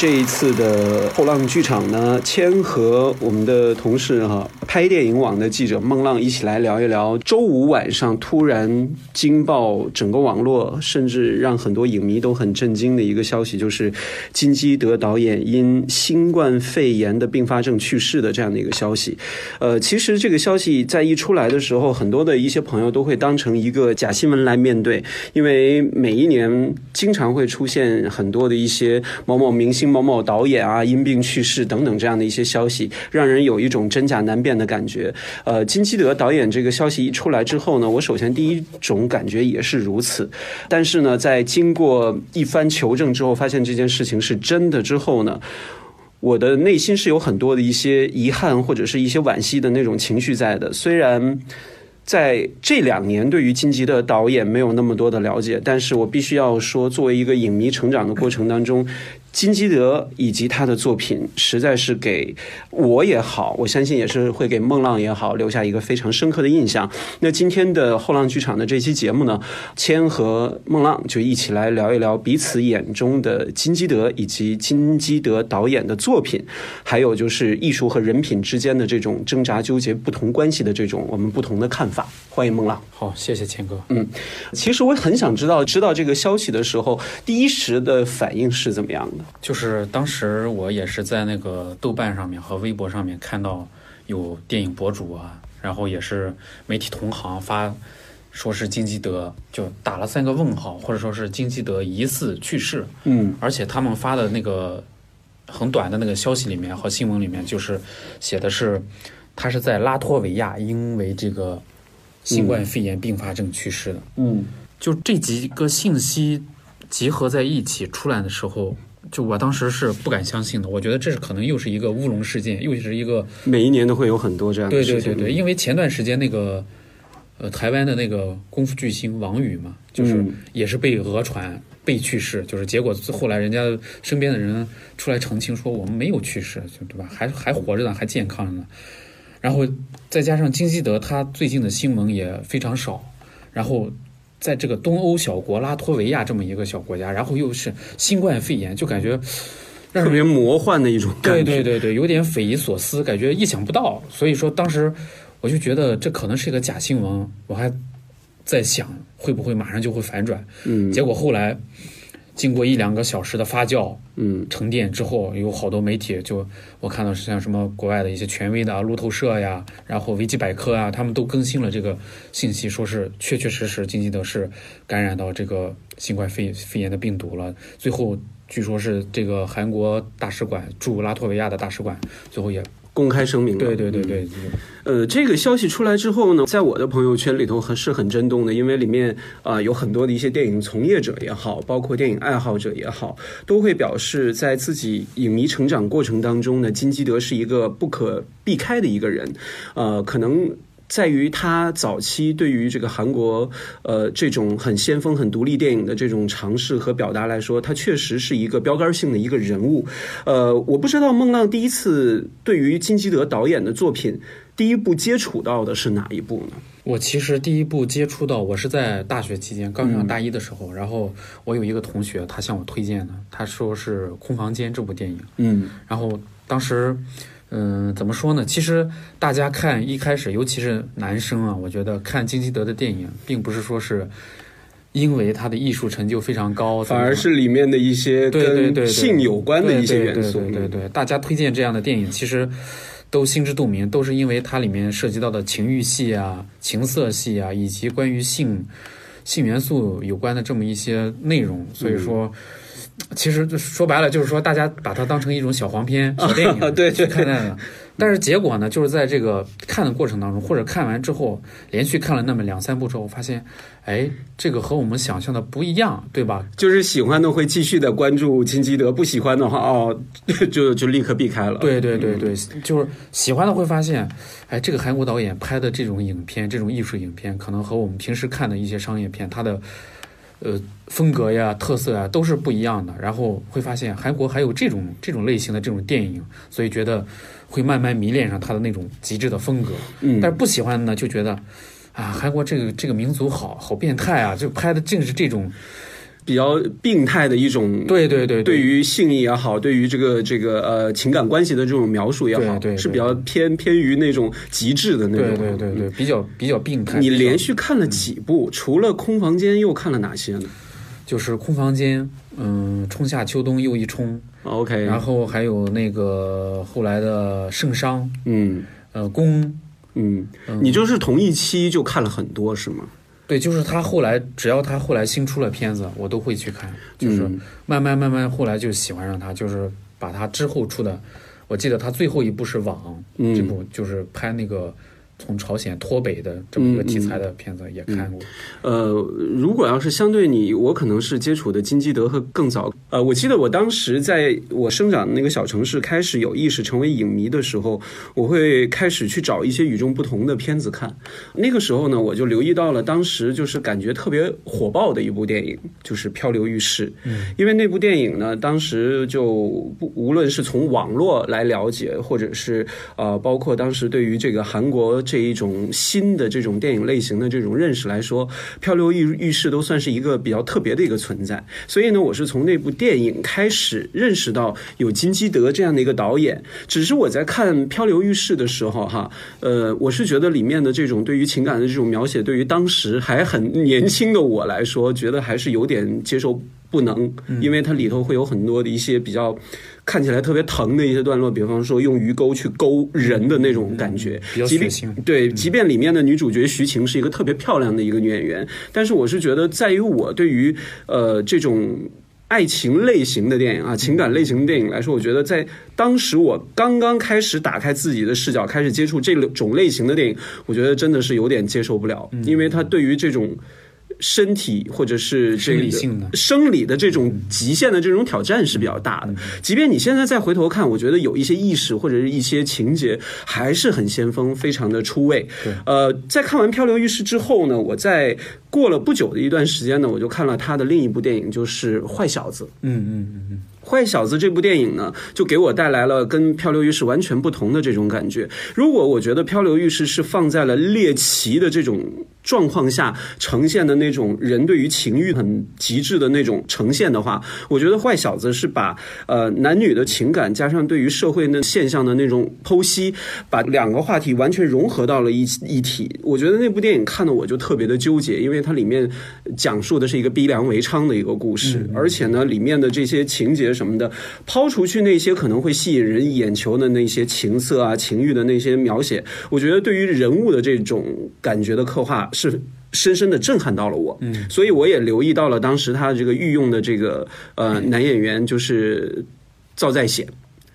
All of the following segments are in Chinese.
这一次的后浪剧场呢，谦和我们的同事哈，拍电影网的记者孟浪一起来聊一聊周五晚上突然惊爆整个网络，甚至让很多影迷都很震惊的一个消息，就是金基德导演因新冠肺炎的并发症去世的这样的一个消息。呃，其实这个消息在一出来的时候，很多的一些朋友都会当成一个假新闻来面对，因为每一年经常会出现很多的一些某某明星。某某导演啊，因病去世等等这样的一些消息，让人有一种真假难辨的感觉。呃，金基德导演这个消息一出来之后呢，我首先第一种感觉也是如此。但是呢，在经过一番求证之后，发现这件事情是真的之后呢，我的内心是有很多的一些遗憾或者是一些惋惜的那种情绪在的。虽然。在这两年，对于金吉的导演没有那么多的了解，但是我必须要说，作为一个影迷成长的过程当中。金基德以及他的作品，实在是给我也好，我相信也是会给孟浪也好留下一个非常深刻的印象。那今天的后浪剧场的这期节目呢，谦和孟浪就一起来聊一聊彼此眼中的金基德以及金基德导演的作品，还有就是艺术和人品之间的这种挣扎纠结、不同关系的这种我们不同的看法。欢迎孟浪。好，谢谢谦哥。嗯，其实我很想知道，知道这个消息的时候，第一时的反应是怎么样的？就是当时我也是在那个豆瓣上面和微博上面看到有电影博主啊，然后也是媒体同行发，说是金基德就打了三个问号，或者说是金基德疑似去世。嗯，而且他们发的那个很短的那个消息里面和新闻里面，就是写的是他是在拉脱维亚因为这个新冠肺炎并发症去世的。嗯，就这几个信息集合在一起出来的时候。就我当时是不敢相信的，我觉得这是可能又是一个乌龙事件，又是一个每一年都会有很多这样的事情。对对对对，因为前段时间那个呃台湾的那个功夫巨星王宇嘛，就是也是被讹传被去世，就是结果后来人家身边的人出来澄清说我们没有去世，就对吧？还还活着呢，还健康着呢。然后再加上金基德他最近的新闻也非常少，然后。在这个东欧小国拉脱维亚这么一个小国家，然后又是新冠肺炎，就感觉特别魔幻的一种感觉。对对对对，有点匪夷所思，感觉意想不到。所以说当时我就觉得这可能是一个假新闻，我还在想会不会马上就会反转。嗯，结果后来。经过一两个小时的发酵，嗯，沉淀之后，有好多媒体就我看到是像什么国外的一些权威的啊，路透社呀，然后维基百科啊，他们都更新了这个信息，说是确确实实金基德是感染到这个新冠肺肺炎的病毒了。最后据说是这个韩国大使馆驻拉脱维亚的大使馆最后也。公开声明，对对对对，呃，这个消息出来之后呢，在我的朋友圈里头还是很震动的，因为里面啊有很多的一些电影从业者也好，包括电影爱好者也好，都会表示在自己影迷成长过程当中呢，金基德是一个不可避开的一个人，呃，可能。在于他早期对于这个韩国，呃，这种很先锋、很独立电影的这种尝试和表达来说，他确实是一个标杆性的一个人物。呃，我不知道孟浪第一次对于金基德导演的作品，第一部接触到的是哪一部呢？我其实第一部接触到，我是在大学期间刚上大一的时候，然后我有一个同学，他向我推荐的，他说是《空房间》这部电影。嗯，然后当时。嗯，怎么说呢？其实大家看一开始，尤其是男生啊，我觉得看金基德的电影，并不是说是因为他的艺术成就非常高，反而是里面的一些跟性有关的一些元素。对对对，大家推荐这样的电影，其实都心知肚明，都是因为它里面涉及到的情欲戏啊、情色戏啊，以及关于性性元素有关的这么一些内容，所以说。其实说白了，就是说大家把它当成一种小黄片、小电影对去看待的。但是结果呢，就是在这个看的过程当中，或者看完之后，连续看了那么两三部之后，发现，哎，这个和我们想象的不一样，对吧？就是喜欢的会继续的关注金基德，不喜欢的话，哦，就就立刻避开了。对对对对，就是喜欢的会发现，哎，这个韩国导演拍的这种影片，这种艺术影片，可能和我们平时看的一些商业片，它的。呃，风格呀、特色呀都是不一样的，然后会发现韩国还有这种这种类型的这种电影，所以觉得会慢慢迷恋上他的那种极致的风格。嗯，但是不喜欢的呢，就觉得啊，韩国这个这个民族好好变态啊，就拍的正是这种。比较病态的一种，对对对，对于性也好，对于这个这个呃情感关系的这种描述也好，对对是比较偏偏于那种极致的那种，对对对对，比较比较病态。你连续看了几部？除了空房间，又看了哪些呢？就是空房间，嗯，春夏秋冬又一春，OK，然后还有那个后来的圣殇，嗯，呃，宫，嗯，你就是同一期就看了很多是吗？对，就是他后来只要他后来新出了片子，我都会去看，就是慢慢慢慢后来就喜欢上他，就是把他之后出的，我记得他最后一部是《网》这部，就是拍那个。从朝鲜脱北的这么一个题材的片子也看过。呃，如果要是相对你，我可能是接触的金基德和更早。呃，我记得我当时在我生长的那个小城市开始有意识成为影迷的时候，我会开始去找一些与众不同的片子看。那个时候呢，我就留意到了当时就是感觉特别火爆的一部电影，就是《漂流浴室》。嗯，因为那部电影呢，当时就不无论是从网络来了解，或者是呃，包括当时对于这个韩国。这一种新的这种电影类型的这种认识来说，《漂流浴浴室》都算是一个比较特别的一个存在。所以呢，我是从那部电影开始认识到有金基德这样的一个导演。只是我在看《漂流浴室》的时候，哈，呃，我是觉得里面的这种对于情感的这种描写，对于当时还很年轻的我来说，觉得还是有点接受不能，因为它里头会有很多的一些比较。看起来特别疼的一些段落，比方说用鱼钩去勾人的那种感觉，比较血腥。对，即便里面的女主角徐晴是一个特别漂亮的一个女演员，但是我是觉得，在于我对于呃这种爱情类型的电影啊，情感类型的电影来说，我觉得在当时我刚刚开始打开自己的视角，开始接触这种类型的电影，我觉得真的是有点接受不了，因为它对于这种。身体或者是这个生理的这种极限的这种挑战是比较大的。即便你现在再回头看，我觉得有一些意识或者是一些情节还是很先锋，非常的出位。呃，在看完《漂流浴室》之后呢，我在过了不久的一段时间呢，我就看了他的另一部电影，就是《坏小子》。嗯嗯嗯嗯。坏小子这部电影呢，就给我带来了跟漂流浴室完全不同的这种感觉。如果我觉得漂流浴室是放在了猎奇的这种状况下呈现的那种人对于情欲很极致的那种呈现的话，我觉得坏小子是把呃男女的情感加上对于社会那现象的那种剖析，把两个话题完全融合到了一一体。我觉得那部电影看的我就特别的纠结，因为它里面讲述的是一个逼良为娼的一个故事，而且呢里面的这些情节。什么的，抛除去那些可能会吸引人眼球的那些情色啊、情欲的那些描写，我觉得对于人物的这种感觉的刻画是深深的震撼到了我。嗯，所以我也留意到了当时他这个御用的这个呃男演员就是赵在显，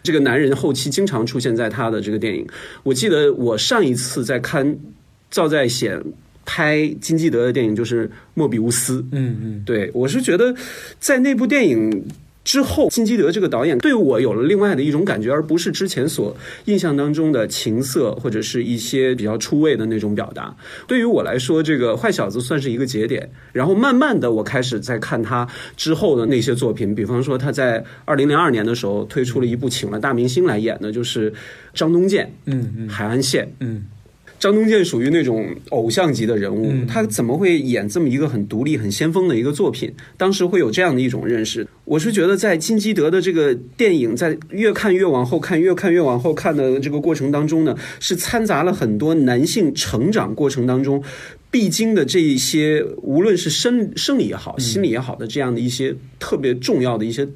这个男人后期经常出现在他的这个电影。我记得我上一次在看赵在显拍金基德的电影就是《莫比乌斯》。嗯嗯，对我是觉得在那部电影。之后，金基德这个导演对我有了另外的一种感觉，而不是之前所印象当中的情色或者是一些比较出位的那种表达。对于我来说，这个坏小子算是一个节点。然后慢慢的，我开始在看他之后的那些作品，比方说他在二零零二年的时候推出了一部请了大明星来演的，就是张东健，嗯嗯，海岸线，嗯。张东健属于那种偶像级的人物，他怎么会演这么一个很独立、很先锋的一个作品？当时会有这样的一种认识。我是觉得，在金基德的这个电影，在越看越往后看、越看越往后看的这个过程当中呢，是掺杂了很多男性成长过程当中必经的这一些，无论是生生理也好、心理也好的这样的一些特别重要的一些。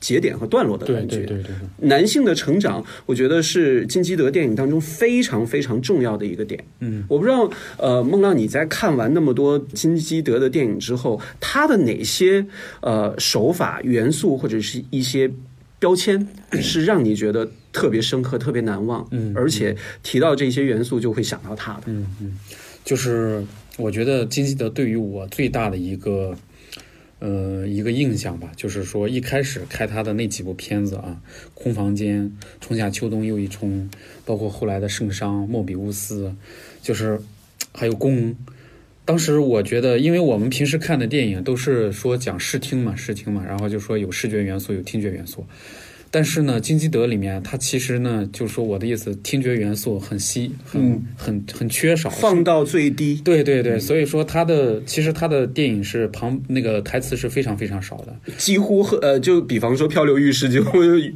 节点和段落的感觉，对对对男性的成长，我觉得是金基德电影当中非常非常重要的一个点。嗯，我不知道，呃，孟浪你在看完那么多金基德的电影之后，他的哪些呃手法、元素或者是一些标签，是让你觉得特别深刻、特别难忘？嗯，而且提到这些元素就会想到他的。嗯嗯，就是我觉得金基德对于我最大的一个。呃，一个印象吧，就是说一开始开他的那几部片子啊，《空房间》《春夏秋冬又一春》，包括后来的《圣殇》《莫比乌斯》，就是还有《宫》。当时我觉得，因为我们平时看的电影都是说讲视听嘛，视听嘛，然后就说有视觉元素，有听觉元素。但是呢，金基德里面它其实呢，就是说我的意思，听觉元素很稀，很、嗯很很缺少，放到最低。对对对，所以说他的其实他的电影是旁那个台词是非常非常少的。几乎和呃，就比方说《漂流浴室》，就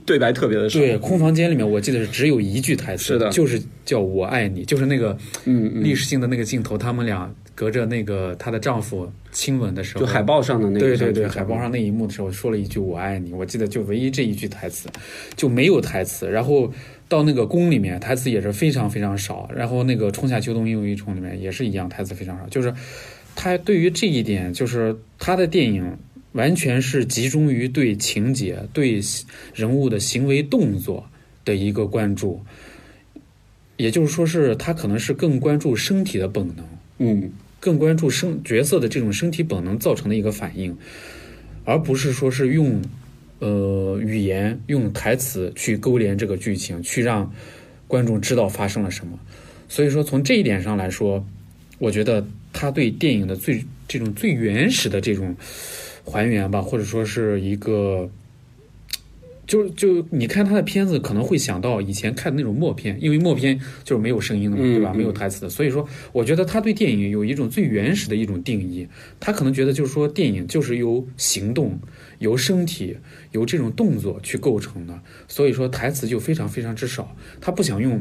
对白特别的少。对，空房间里面我记得是只有一句台词，是的就是叫我爱你，就是那个嗯嗯，历史性的那个镜头，他们俩隔着那个她的丈夫亲吻的时候，就海报上的那个，对对对，海报上那一幕的时候说了一句“我爱你”，我记得就唯一这一句台词，就没有台词。然后到那个宫里面，台词也是非常非常少。然后那个《春夏秋冬又一重》里面也是一样，台词非常少。就是他对于这一点，就是他的电影完全是集中于对情节、对人物的行为动作的一个关注。也就是说，是他可能是更关注身体的本能。嗯更关注生角色的这种身体本能造成的一个反应，而不是说是用呃语言、用台词去勾连这个剧情，去让观众知道发生了什么。所以说，从这一点上来说，我觉得他对电影的最这种最原始的这种还原吧，或者说是一个。就就你看他的片子，可能会想到以前看的那种默片，因为默片就是没有声音的嘛，嗯对吧？嗯没有台词的，所以说，我觉得他对电影有一种最原始的一种定义。他可能觉得就是说，电影就是由行动、由身体、由这种动作去构成的，所以说台词就非常非常之少。他不想用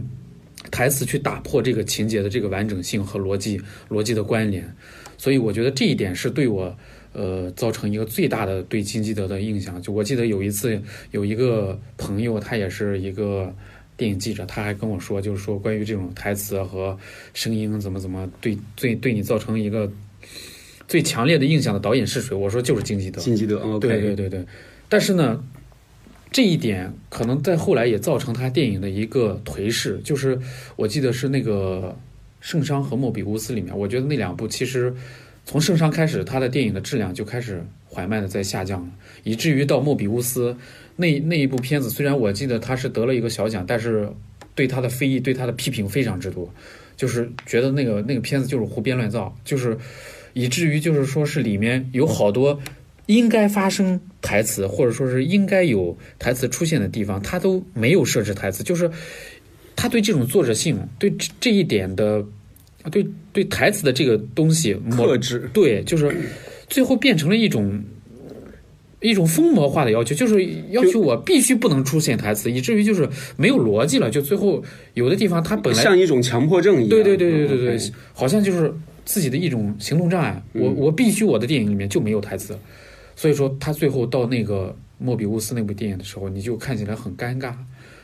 台词去打破这个情节的这个完整性和逻辑逻辑的关联，所以我觉得这一点是对我。呃，造成一个最大的对金基德的印象，就我记得有一次有一个朋友，他也是一个电影记者，他还跟我说，就是说关于这种台词和声音怎么怎么对对对你造成一个最强烈的印象的导演是谁？我说就是金基德。金基德，OK，对对对对，但是呢，这一点可能在后来也造成他电影的一个颓势，就是我记得是那个《圣殇》和《莫比乌斯》里面，我觉得那两部其实。从圣殇开始，他的电影的质量就开始缓慢的在下降了，以至于到莫比乌斯那那一部片子，虽然我记得他是得了一个小奖，但是对他的非议、对他的批评非常之多，就是觉得那个那个片子就是胡编乱造，就是以至于就是说是里面有好多应该发生台词，或者说是应该有台词出现的地方，他都没有设置台词，就是他对这种作者性，对这一点的。对对，台词的这个东西克制，对，就是最后变成了一种一种疯魔化的要求，就是要求我必须不能出现台词，以至于就是没有逻辑了。就最后有的地方，他本来像一种强迫症一样，对对对对对对好像就是自己的一种行动障碍。我我必须我的电影里面就没有台词，所以说他最后到那个莫比乌斯那部电影的时候，你就看起来很尴尬。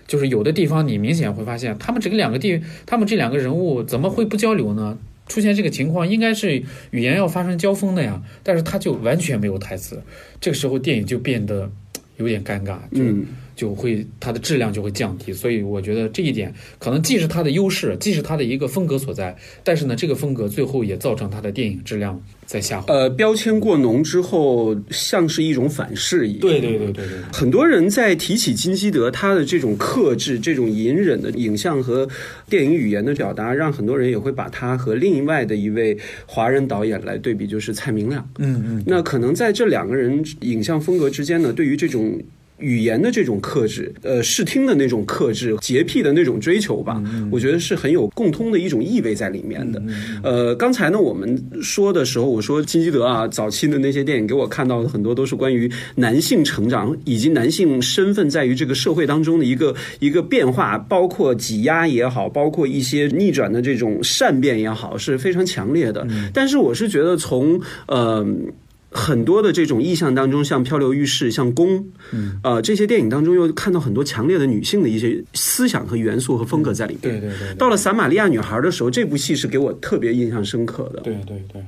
就是有的地方你明显会发现，他们这个两个地，他们这两个人物怎么会不交流呢？出现这个情况，应该是语言要发生交锋的呀，但是他就完全没有台词，这个时候电影就变得有点尴尬，就、嗯就会它的质量就会降低。所以我觉得这一点可能既是它的优势，既是它的一个风格所在，但是呢，这个风格最后也造成它的电影质量在下滑。呃，标签过浓之后，像是一种反噬一样。对对对对对，很多人在提起金基德他的这种克制、这种隐忍的影像和电影语言的表达，让很多人也会把他和另外的一位华人导演来对比，就是蔡明亮。嗯嗯，那可能在这两个人影像风格之间呢，对于这种。语言的这种克制，呃，视听的那种克制，洁癖的那种追求吧，我觉得是很有共通的一种意味在里面的。呃，刚才呢，我们说的时候，我说金基德啊，早期的那些电影给我看到的很多都是关于男性成长以及男性身份在于这个社会当中的一个一个变化，包括挤压也好，包括一些逆转的这种善变也好，是非常强烈的。但是我是觉得从呃。很多的这种意象当中，像《漂流浴室》、像《宫》，嗯，呃，这些电影当中又看到很多强烈的女性的一些思想和元素和风格在里面。对对对，到了《撒玛利亚女孩》的时候，这部戏是给我特别印象深刻的。对对对，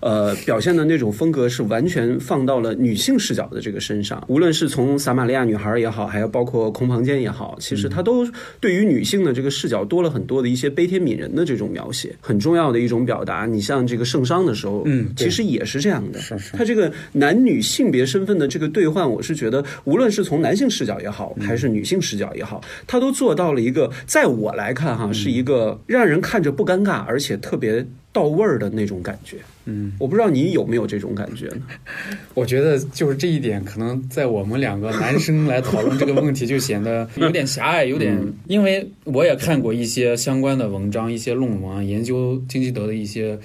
呃，表现的那种风格是完全放到了女性视角的这个身上。无论是从《撒玛利亚女孩》也好，还有包括《空房间》也好，其实它都对于女性的这个视角多了很多的一些悲天悯人的这种描写，很重要的一种表达。你像这个圣殇的时候，嗯其实也是这样的。是是它这个男女性别身份的这个兑换，我是觉得，无论是从男性视角也好，还是女性视角也好，它都做到了一个，在我来看哈，是一个让人看着不尴尬，而且特别到位儿的那种感觉。嗯，我不知道你有没有这种感觉呢？我觉得就是这一点，可能在我们两个男生来讨论这个问题，就显得有点狭隘，有点。因为我也看过一些相关的文章，一些论文，研究金基德的一些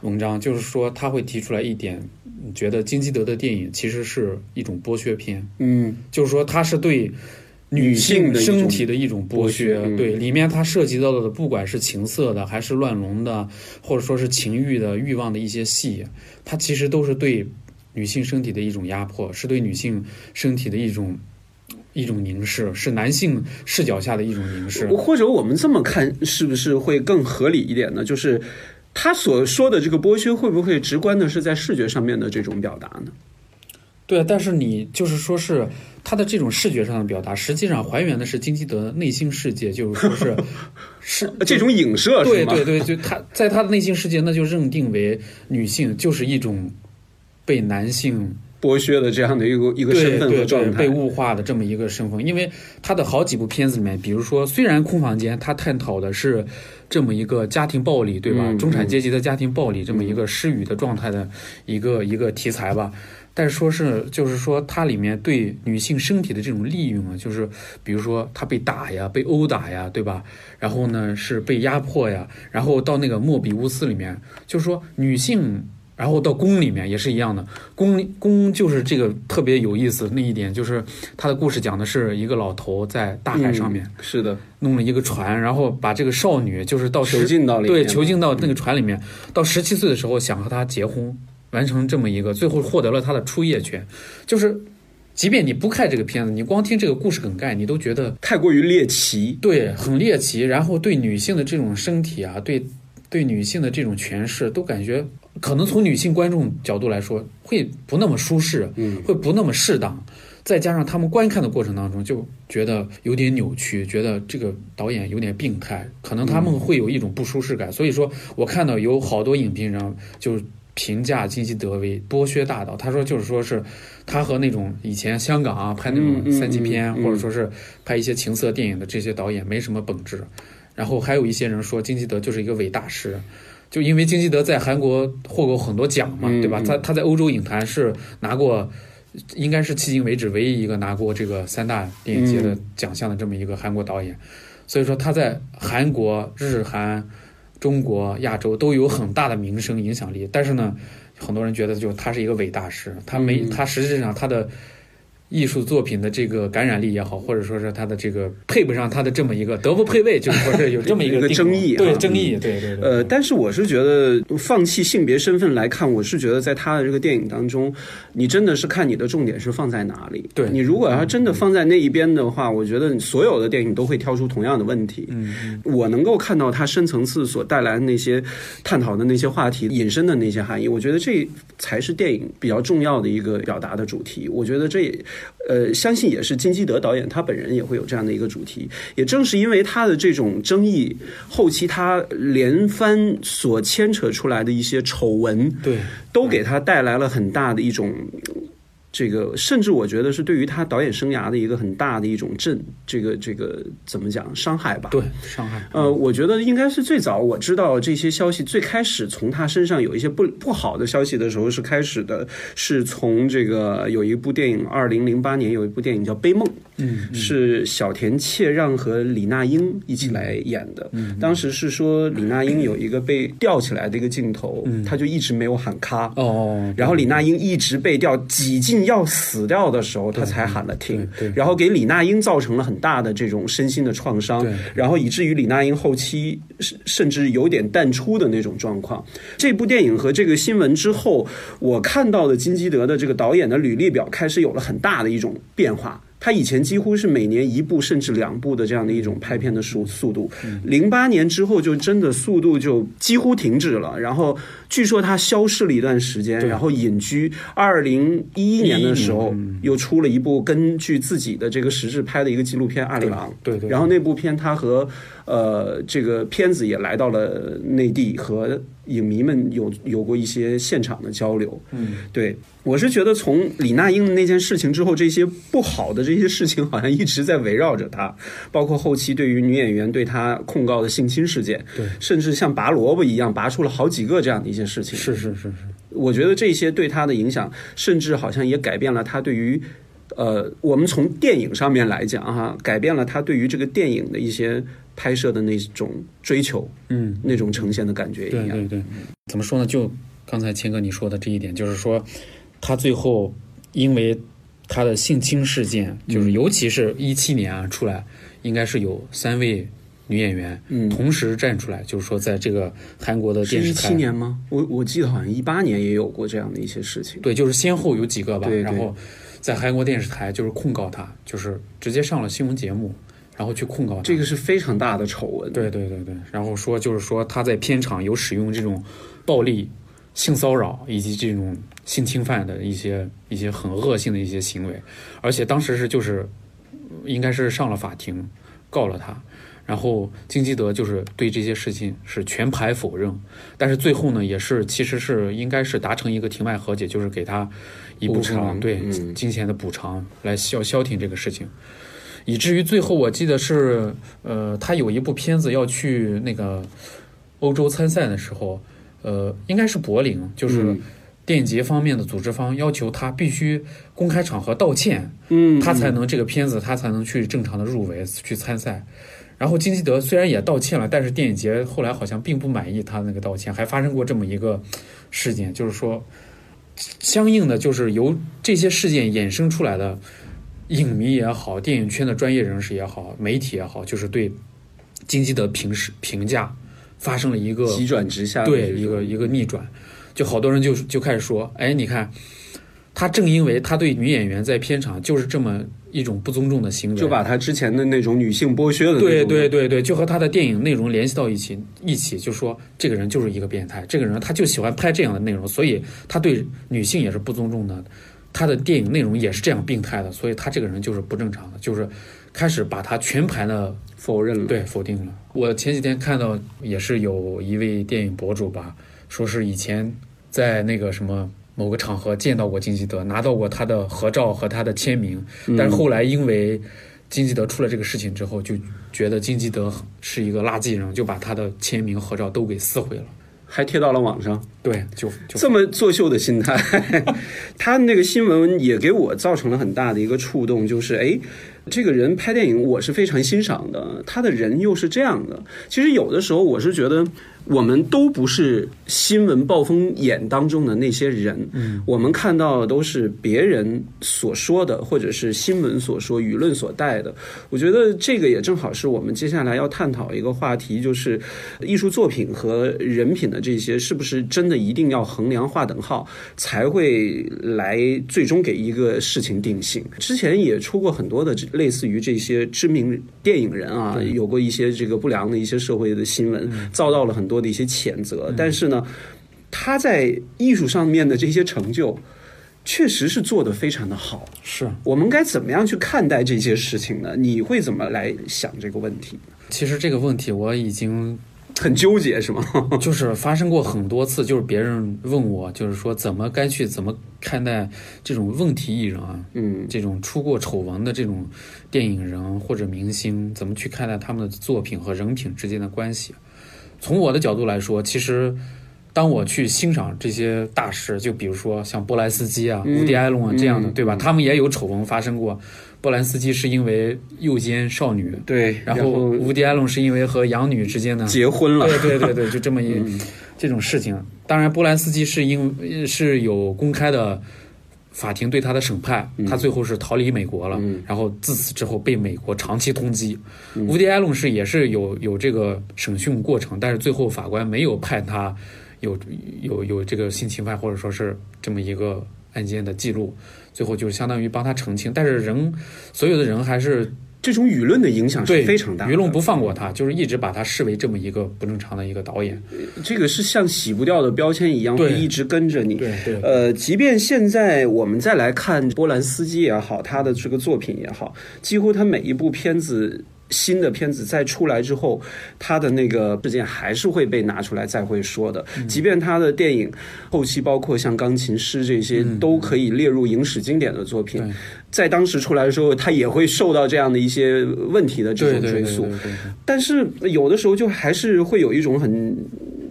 文章，就是说他会提出来一点，觉得金基德的电影其实是一种剥削片。嗯，就是说它是对。女性身体的一种剥削，对里面它涉及到的，不管是情色的，还是乱伦的，或者说是情欲的欲望的一些戏，它其实都是对女性身体的一种压迫，是对女性身体的一种一种凝视，是男性视角下的一种凝视。或者我们这么看，是不是会更合理一点呢？就是他所说的这个剥削，会不会直观的是在视觉上面的这种表达呢？对，但是你就是说是。他的这种视觉上的表达，实际上还原的是金基德内心世界，就是说是 是这种影射，对对对，就他在他的内心世界，那就认定为女性就是一种被男性剥削的这样的一个一个身份和状态，被物化的这么一个身份。因为他的好几部片子里面，比如说虽然空房间，他探讨的是这么一个家庭暴力，对吧？中产阶级的家庭暴力这么一个失语的状态的一个一个题材吧。但是说是，就是说，它里面对女性身体的这种利用啊，就是比如说她被打呀，被殴打呀，对吧？然后呢是被压迫呀，然后到那个莫比乌斯里面，就是说女性，然后到宫里面也是一样的，宫宫就是这个特别有意思那一点，就是他的故事讲的是一个老头在大海上面，是的，弄了一个船，然后把这个少女就是到囚禁到里对囚禁到那个船里面，到十七岁的时候想和他结婚。完成这么一个，最后获得了他的出业权，就是，即便你不看这个片子，你光听这个故事梗概，你都觉得太过于猎奇，对，很猎奇。然后对女性的这种身体啊，对，对女性的这种诠释，都感觉可能从女性观众角度来说，会不那么舒适，嗯，会不那么适当。再加上他们观看的过程当中，就觉得有点扭曲，觉得这个导演有点病态，可能他们会有一种不舒适感。所以说我看到有好多影评人就。评价金基德为剥削大导，他说就是说是他和那种以前香港啊拍那种三级片，或者说是拍一些情色电影的这些导演没什么本质。然后还有一些人说金基德就是一个伪大师，就因为金基德在韩国获过很多奖嘛，对吧？他他在欧洲影坛是拿过，应该是迄今为止唯一一个拿过这个三大电影节的奖项的这么一个韩国导演。所以说他在韩国、日韩。中国、亚洲都有很大的名声影响力，但是呢，很多人觉得就他是一个伪大师，他没他实质上他的。艺术作品的这个感染力也好，或者说是他的这个配不上他的这么一个德不配位，就是说是有这么一个争议，对争议，对对对。呃，但是我是觉得放弃性别身份来看，我是觉得在他的这个电影当中，你真的是看你的重点是放在哪里。对你如果要真的放在那一边的话，我觉得所有的电影都会挑出同样的问题。嗯，我能够看到他深层次所带来的那些探讨的那些话题引申的那些含义，我觉得这才是电影比较重要的一个表达的主题。我觉得这也。呃，相信也是金基德导演他本人也会有这样的一个主题。也正是因为他的这种争议，后期他连番所牵扯出来的一些丑闻，对，都给他带来了很大的一种。这个甚至我觉得是对于他导演生涯的一个很大的一种震，这个这个怎么讲伤害吧？对，伤害。呃，我觉得应该是最早我知道这些消息，最开始从他身上有一些不不好的消息的时候，是开始的，是从这个有一部电影，二零零八年有一部电影叫《悲梦》，嗯，是小田切让和李娜英一起来演的。嗯，当时是说李娜英有一个被吊起来的一个镜头，嗯，他就一直没有喊咔，哦，然后李娜英一直被吊，几近。要死掉的时候，他才喊了停，然后给李娜英造成了很大的这种身心的创伤，然后以至于李娜英后期甚甚至有点淡出的那种状况。这部电影和这个新闻之后，我看到的金基德的这个导演的履历表开始有了很大的一种变化。他以前几乎是每年一部甚至两部的这样的一种拍片的速速度，零八年之后就真的速度就几乎停止了。然后据说他消失了一段时间，然后隐居。二零一一年的时候又出了一部根据自己的这个实质拍的一个纪录片《阿里郎》，对对。然后那部片他和呃这个片子也来到了内地和。影迷们有有过一些现场的交流。嗯，对我是觉得从李娜英的那件事情之后，这些不好的这些事情好像一直在围绕着她，包括后期对于女演员对她控告的性侵事件，对，甚至像拔萝卜一样拔出了好几个这样的一些事情。是是是是，我觉得这些对她的影响，甚至好像也改变了她对于。呃，我们从电影上面来讲哈，改变了他对于这个电影的一些拍摄的那种追求，嗯，那种呈现的感觉一样。对对对，怎么说呢？就刚才谦哥你说的这一点，就是说，他最后因为他的性侵事件，就是尤其是一七年啊出来，应该是有三位女演员嗯，同时站出来，就是说在这个韩国的电视台七年吗？我我记得好像一八年也有过这样的一些事情。对，就是先后有几个吧，对对然后在韩国电视台就是控告他，就是直接上了新闻节目，然后去控告他。这个是非常大的丑闻。对对对对，然后说就是说他在片场有使用这种暴力、性骚扰以及这种性侵犯的一些一些很恶性的一些行为，而且当时是就是应该是上了法庭告了他。然后金基德就是对这些事情是全盘否认，但是最后呢，也是其实是应该是达成一个庭外和解，就是给他一部补分偿对嗯金钱的补偿来消消停这个事情。以至于最后我记得是，呃，他有一部片子要去那个欧洲参赛的时候，呃，应该是柏林，就是嗯电影节方面的组织方要求他必须公开场合道歉，嗯，他才能这个片子他才能去正常的入围去参赛。然后金基德虽然也道歉了，但是电影节后来好像并不满意他那个道歉，还发生过这么一个事件，就是说，相应的就是由这些事件衍生出来的影迷也好，电影圈的专业人士也好，媒体也好，就是对金基德评视评价发生了一个急转直下对一个一个逆转，就好多人就就开始说，哎，你看，他正因为他对女演员在片场就是这么一种不尊重的行为，就把他之前的那种女性剥削的对对对对，就和他的电影内容联系到一起，一起就说这个人就是一个变态，这个人他就喜欢拍这样的内容，所以他对女性也是不尊重的，他的电影内容也是这样病态的，所以他这个人就是不正常的，就是开始把他全盘的否认了。对否定了。我前几天看到也是有一位电影博主吧，说是以前在那个什么。某个场合见到过金基德，拿到过他的合照和他的签名，嗯但是后来因为金基德出了这个事情之后，就觉得金基德是一个垃圾人，就把他的签名合照都给撕毁了。还贴到了网上，对，就就这么作秀的心态，他那个新闻也给我造成了很大的一个触动，就是哎，这个人拍电影我是非常欣赏的，他的人又是这样的。其实有的时候我是觉得，我们都不是新闻暴风眼当中的那些人，嗯，我们看到的都是别人所说的，或者是新闻所说、舆论所带的。我觉得这个也正好是我们接下来要探讨一个话题，就是艺术作品和人品的这些是不是真的一定要衡量划等号，才会来最终给一个事情定性。之前也出过很多的这类似于这些知名电影人啊，有过一些这个不良的一些社会的新闻，遭到了很多的一些谴责。但是呢，他在艺术上面的这些成就。确实是做得非常的好，是。我们该怎么样去看待这些事情呢？你会怎么来想这个问题？其实这个问题我已经很纠结，是吗？就是发生过很多次，就是别人问我，就是说怎么该去怎么看待这种问题艺人啊，嗯这种出过丑闻的这种电影人或者明星，怎么去看待他们的作品和人品之间的关系？从我的角度来说，其实。当我去欣赏这些大师，就比如说像波兰斯基啊、嗯伍迪·艾隆啊这样的，嗯对吧？他们也有丑闻发生过。波兰斯基是因为诱奸少女，对，然后伍迪·埃隆是因为和养女之间的结婚了，对对对对，就这么一、嗯这种事情。当然，波兰斯基是因是有公开的法庭对他的审判，他最后是逃离美国了，嗯然后自此之后被美国长期通缉。嗯伍迪·艾隆是也是有有这个审讯过程，但是最后法官没有判他有有有这个性侵犯或者说是这么一个案件的记录，最后就相当于帮他澄清。但是人所有的人还是这种舆论的影响是非常大的，舆论不放过他，就是一直把他视为这么一个不正常的一个导演。这个是像洗不掉的标签一样，会一直跟着你。对对呃，即便现在我们再来看波兰斯基也好，他的这个作品也好，几乎他每一部片子新的片子再出来之后，他的那个事件还是会被拿出来再会说的。即便他的电影后期包括像《钢琴师》这些都可以列入影史经典的作品，在当时出来的时候，他也会受到这样的一些问题的这种追溯。但是有的时候就还是会有一种很。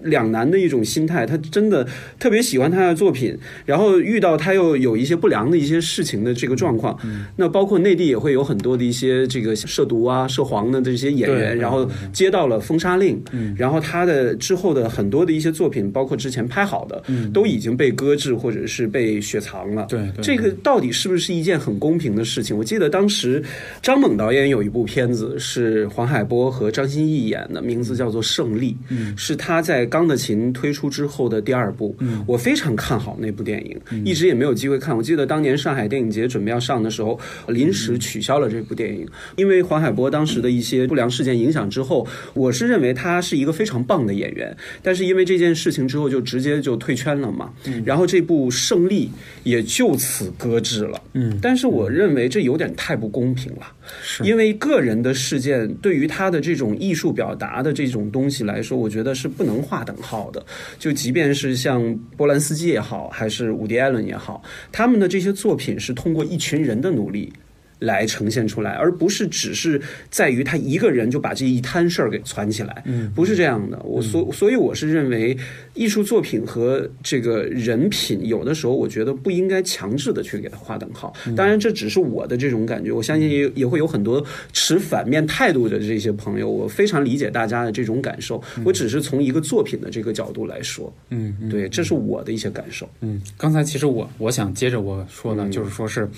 两难的一种心态，他真的特别喜欢他的作品，然后遇到他又有一些不良的一些事情的这个状况，那包括内地也会有很多的一些这个涉毒啊、涉黄的这些演员，然后接到了封杀令，然后他的之后的很多的一些作品，包括之前拍好的，都已经被搁置或者是被雪藏了。对，这个到底是不是一件很公平的事情？我记得当时张猛导演有一部片子是黄海波和张歆艺演的，名字叫做《胜利》，是他在。钢的琴推出之后的第二部，我非常看好那部电影，一直也没有机会看。我记得当年上海电影节准备要上的时候，临时取消了这部电影，因为黄海波当时的一些不良事件影响之后，我是认为他是一个非常棒的演员，但是因为这件事情之后就直接就退圈了嘛。然后这部《胜利》也就此搁置了。嗯，但是我认为这有点太不公平了，是因为个人的事件对于他的这种艺术表达的这种东西来说，我觉得是不能画。等号的，就即便是像波兰斯基也好，还是伍迪·艾伦也好，他们的这些作品是通过一群人的努力。来呈现出来，而不是只是在于他一个人就把这一摊事儿给攒起来，嗯，不是这样的。我所所以我是认为，艺术作品和这个人品，有的时候我觉得不应该强制的去给他划等号。当然，这只是我的这种感觉，我相信也也会有很多持反面态度的这些朋友，我非常理解大家的这种感受。我只是从一个作品的这个角度来说，嗯，对，这是我的一些感受。嗯，刚才其实我我想接着我说呢，就是说是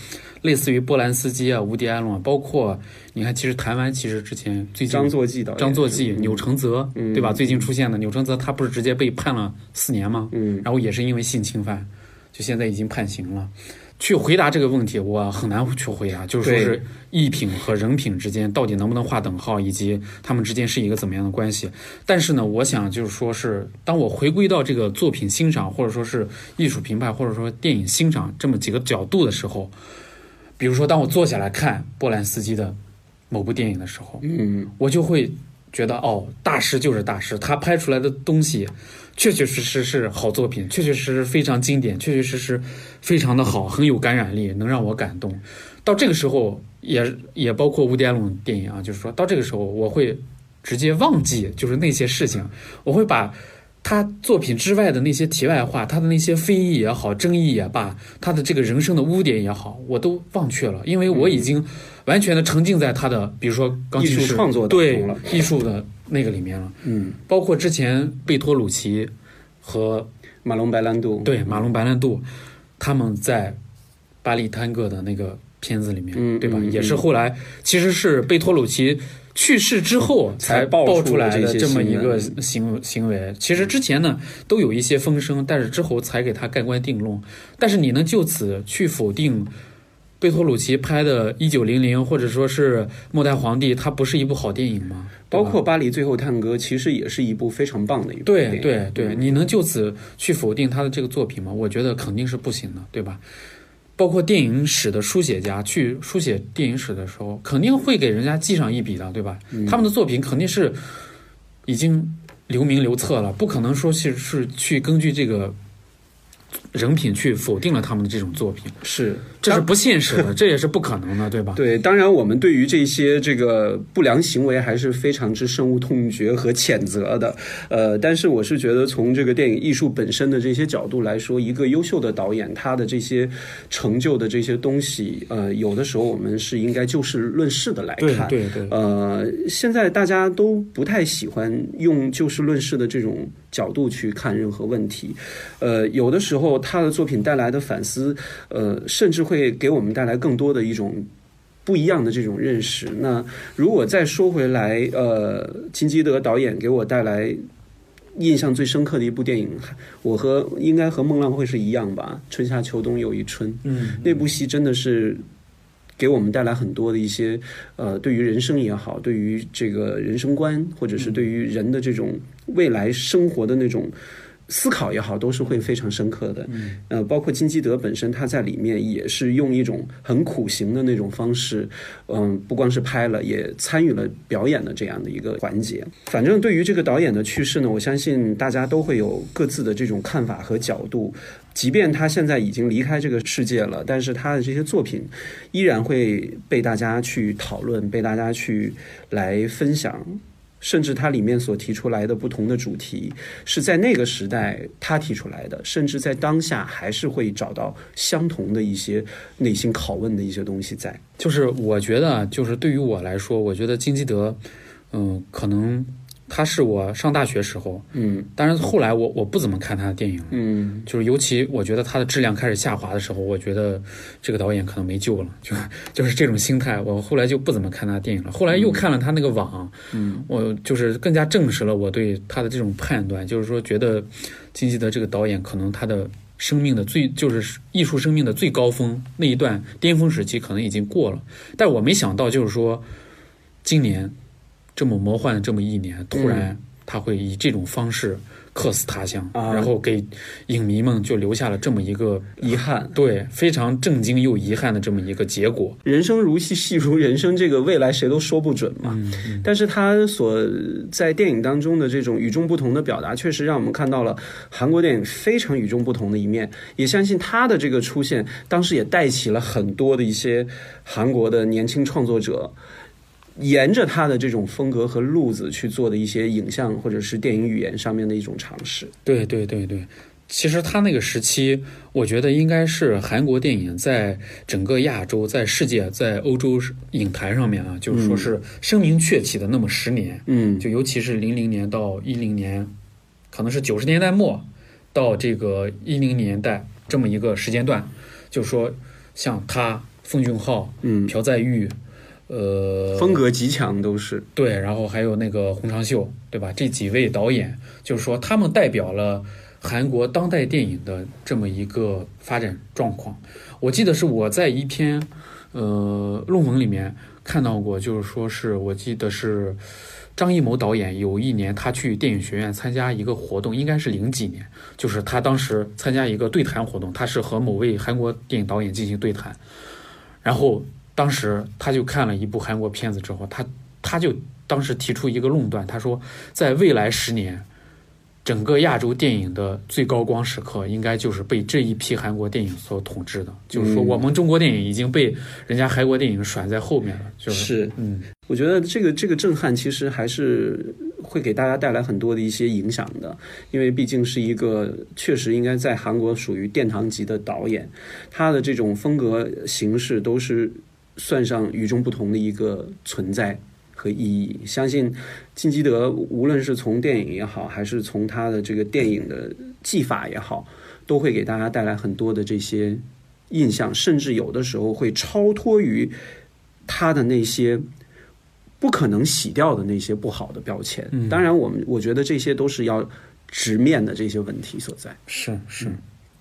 类似于波兰斯基。啊，无敌艾伦，包括你看，其实台湾其实之前最近张作骥导演、张作骥、钮承泽，对吧？最近出现的钮承泽，他不是直接被判了四年吗？嗯，然后也是因为性侵犯，就现在已经判刑了。去回答这个问题，我很难去回答，就是说是艺品和人品之间到底能不能划等号，以及他们之间是一个怎么样的关系。但是呢，我想就是说是，当我回归到这个作品欣赏，或者说是艺术评判，或者说电影欣赏这么几个角度的时候。比如说，当我坐下来看波兰斯基的某部电影的时候，嗯，我就会觉得，哦，大师就是大师，他拍出来的东西，确确实实是好作品，确确实实非常经典，确确实实非常的好，很有感染力，能让我感动。到这个时候，也也包括乌迪安龙电影啊，就是说到这个时候，我会直接忘记就是那些事情，我会把。他作品之外的那些题外话，他的那些非议也好，争议也罢，他的这个人生的污点也好，我都忘却了，因为我已经完全的沉浸在他的，比如说钢琴师创作对艺术的那个里面了。嗯，包括之前贝托鲁奇和马龙白兰度，对马龙白兰度，他们在巴黎探戈的那个片子里面，对吧？也是后来其实是贝托鲁奇。去世之后才爆出来的这么一个行行为，其实之前呢都有一些风声，但是之后才给他盖棺定论。但是你能就此去否定贝托鲁奇拍的《一九零零》或者说是《末代皇帝》，它不是一部好电影吗？包括《巴黎最后探戈》，其实也是一部非常棒的一部对对对，你能就此去否定他的这个作品吗？我觉得肯定是不行的，对吧？包括电影史的书写家去书写电影史的时候，肯定会给人家记上一笔的，对吧？他们的作品肯定是已经留名留册了，不可能说是是去根据这个。人品去否定了他们的这种作品，是这是不现实的，这也是不可能的，对吧？对，当然我们对于这些这个不良行为还是非常之深恶痛绝和谴责的。呃，但是我是觉得从这个电影艺术本身的这些角度来说，一个优秀的导演他的这些成就的这些东西，呃，有的时候我们是应该就事论事的来看。对对对。呃，现在大家都不太喜欢用就事论事的这种角度去看任何问题。呃，有的时候。他的作品带来的反思，呃，甚至会给我们带来更多的一种不一样的这种认识。那如果再说回来，呃，金基德导演给我带来印象最深刻的一部电影，我和应该和孟浪会是一样吧，《春夏秋冬又一春》。嗯，那部戏真的是给我们带来很多的一些，呃，对于人生也好，对于这个人生观，或者是对于人的这种未来生活的那种。思考也好，都是会非常深刻的。嗯，呃，包括金基德本身，他在里面也是用一种很苦行的那种方式，嗯，不光是拍了，也参与了表演的这样的一个环节。反正对于这个导演的去世呢，我相信大家都会有各自的这种看法和角度。即便他现在已经离开这个世界了，但是他的这些作品依然会被大家去讨论，被大家去来分享。甚至它里面所提出来的不同的主题，是在那个时代他提出来的，甚至在当下还是会找到相同的一些内心拷问的一些东西在。就是我觉得，就是对于我来说，我觉得金基德，嗯，可能。他是我上大学时候，嗯，当然后来我我不怎么看他的电影了，嗯，就是尤其我觉得他的质量开始下滑的时候，我觉得这个导演可能没救了，就就是这种心态，我后来就不怎么看他的电影了。后来又看了他那个网，嗯，我就是更加证实了我对他的这种判断，就是说觉得金基德这个导演可能他的生命的最就是艺术生命的最高峰那一段巅峰时期可能已经过了，但我没想到就是说今年。这么魔幻的这么一年，突然他会以这种方式客死他乡，然后给影迷们就留下了这么一个遗憾，对，非常震惊又遗憾的这么一个结果。人生如戏，戏如人生，这个未来谁都说不准嘛。但是他所在电影当中的这种与众不同的表达，确实让我们看到了韩国电影非常与众不同的一面。也相信他的这个出现，当时也带起了很多的一些韩国的年轻创作者。沿着他的这种风格和路子去做的一些影像或者是电影语言上面的一种尝试。对对对对，其实他那个时期，我觉得应该是韩国电影在整个亚洲、在世界、在欧洲影坛上面啊，就是说是声名鹊起的那么十年。嗯，就尤其是零零年到一零年，可能是九十年代末到这个一零年代这么一个时间段，就是说像他、奉俊昊、嗯、朴载玉。呃，风格极强都是对，然后还有那个洪长秀，对吧？这几位导演，就是说他们代表了韩国当代电影的这么一个发展状况。我记得是我在一篇呃论文里面看到过，就是说是我记得是张艺谋导演有一年他去电影学院参加一个活动，应该是零几年，就是他当时参加一个对谈活动，他是和某位韩国电影导演进行对谈，然后。当时他就看了一部韩国片子之后，他他就当时提出一个论断，他说，在未来十年，整个亚洲电影的最高光时刻，应该就是被这一批韩国电影所统治的。就是说，我们中国电影已经被人家韩国电影甩在后面了。就是，嗯，我觉得这个这个震撼其实还是会给大家带来很多的一些影响的，因为毕竟是一个确实应该在韩国属于殿堂级的导演，他的这种风格形式都是。算上与众不同的一个存在和意义，相信金基德无论是从电影也好，还是从他的这个电影的技法也好，都会给大家带来很多的这些印象，甚至有的时候会超脱于他的那些不可能洗掉的那些不好的标签。当然，我们我觉得这些都是要直面的这些问题所在。是是。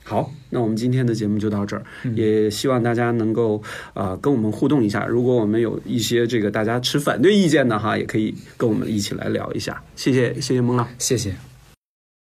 好，那我们今天的节目就到这儿，也希望大家能够啊跟我们互动一下。如果我们有一些这个大家持反对意见的哈，也可以跟我们一起来聊一下。谢谢，谢谢孟浪，谢谢。